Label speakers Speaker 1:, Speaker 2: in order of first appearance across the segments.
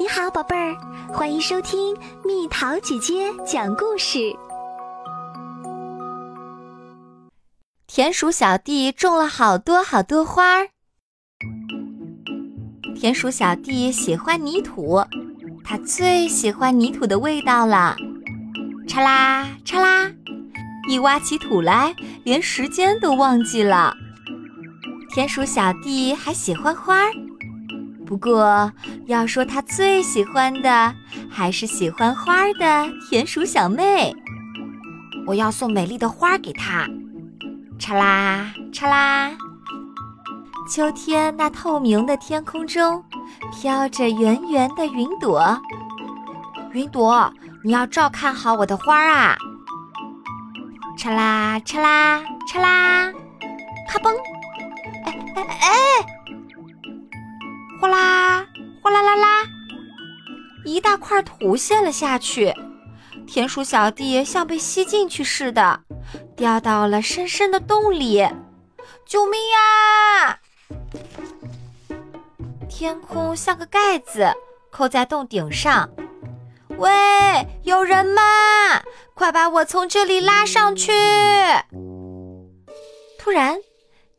Speaker 1: 你好，宝贝儿，欢迎收听蜜桃姐姐讲故事。
Speaker 2: 田鼠小弟种了好多好多花儿。田鼠小弟喜欢泥土，他最喜欢泥土的味道了。嚓啦嚓啦，一挖起土来，连时间都忘记了。田鼠小弟还喜欢花儿。不过，要说他最喜欢的，还是喜欢花的田鼠小妹。我要送美丽的花给她。嚓啦嚓啦，秋天那透明的天空中，飘着圆圆的云朵。云朵，你要照看好我的花啊！嚓啦嚓啦嚓啦，咔嘣！哎哎哎！哗啦哗啦啦啦，一大块土陷了下去。田鼠小弟像被吸进去似的，掉到了深深的洞里。救命啊！天空像个盖子，扣在洞顶上。喂，有人吗？快把我从这里拉上去！突然，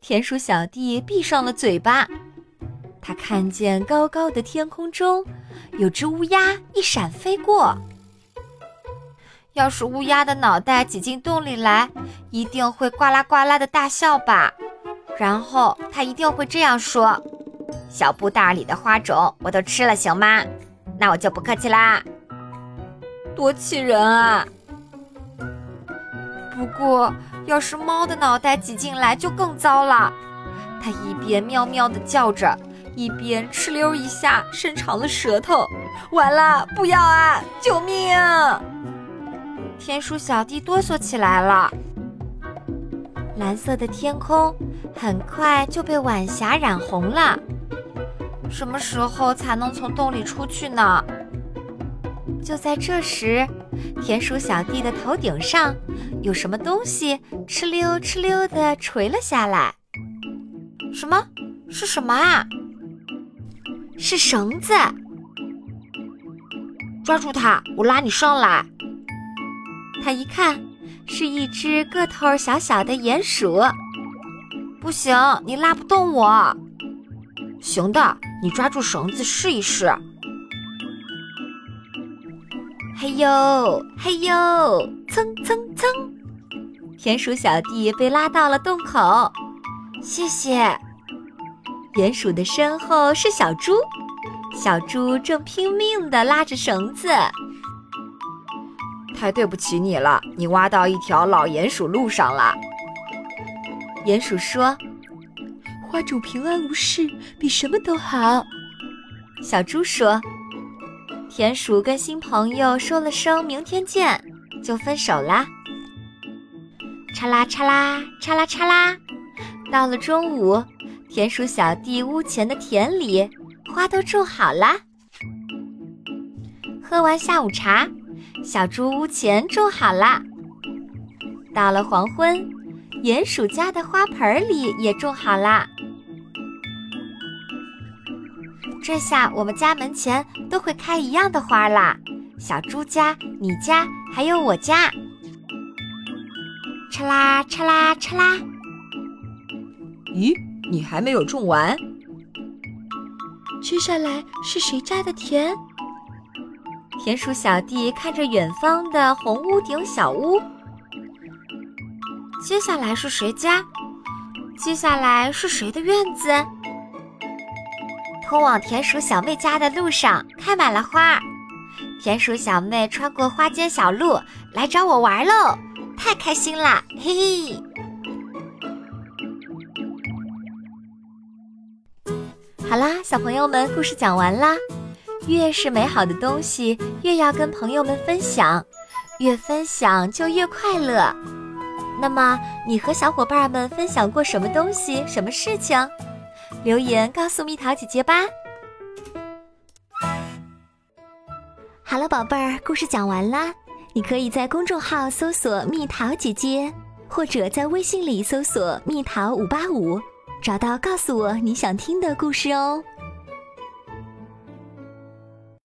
Speaker 2: 田鼠小弟闭上了嘴巴。他看见高高的天空中，有只乌鸦一闪飞过。要是乌鸦的脑袋挤进洞里来，一定会呱啦呱啦的大笑吧？然后他一定会这样说：“小布袋里的花种我都吃了，行吗？那我就不客气啦。”多气人啊！不过，要是猫的脑袋挤进来，就更糟了。它一边喵喵的叫着。一边哧溜一下伸长了舌头，完了！不要啊！救命！田鼠小弟哆嗦起来了。蓝色的天空很快就被晚霞染红了。什么时候才能从洞里出去呢？就在这时，田鼠小弟的头顶上有什么东西哧溜哧溜的垂了下来。什么？是什么啊？是绳子，抓住它！我拉你上来。他一看，是一只个头小小的鼹鼠。不行，你拉不动我。行的，你抓住绳子试一试。嘿呦嘿呦，蹭蹭蹭！田鼠小弟被拉到了洞口。谢谢。鼹鼠的身后是小猪，小猪正拼命地拉着绳子。
Speaker 3: 太对不起你了，你挖到一条老鼹鼠路上了。
Speaker 2: 鼹鼠说：“
Speaker 4: 花主平安无事，比什么都好。”
Speaker 2: 小猪说：“田鼠跟新朋友说了声明天见，就分手啦。”嚓啦嚓啦嚓啦嚓啦，到了中午。田鼠小弟屋前的田里，花都种好了。喝完下午茶，小猪屋前种好了。到了黄昏，鼹鼠家的花盆里也种好了。这下我们家门前都会开一样的花啦。小猪家、你家还有我家。嚓啦嚓啦嚓啦。
Speaker 3: 咦？你还没有种完，
Speaker 4: 接下来是谁家的田？
Speaker 2: 田鼠小弟看着远方的红屋顶小屋。接下来是谁家？接下来是谁的院子？通往田鼠小妹家的路上开满了花，田鼠小妹穿过花间小路来找我玩喽，太开心啦！嘿嘿。好啦，小朋友们，故事讲完啦。越是美好的东西，越要跟朋友们分享，越分享就越快乐。那么，你和小伙伴们分享过什么东西、什么事情？留言告诉蜜桃姐姐吧。
Speaker 1: 好了，宝贝儿，故事讲完啦。你可以在公众号搜索“蜜桃姐姐”，或者在微信里搜索“蜜桃五八五”。找到，告诉我你想听的故事哦。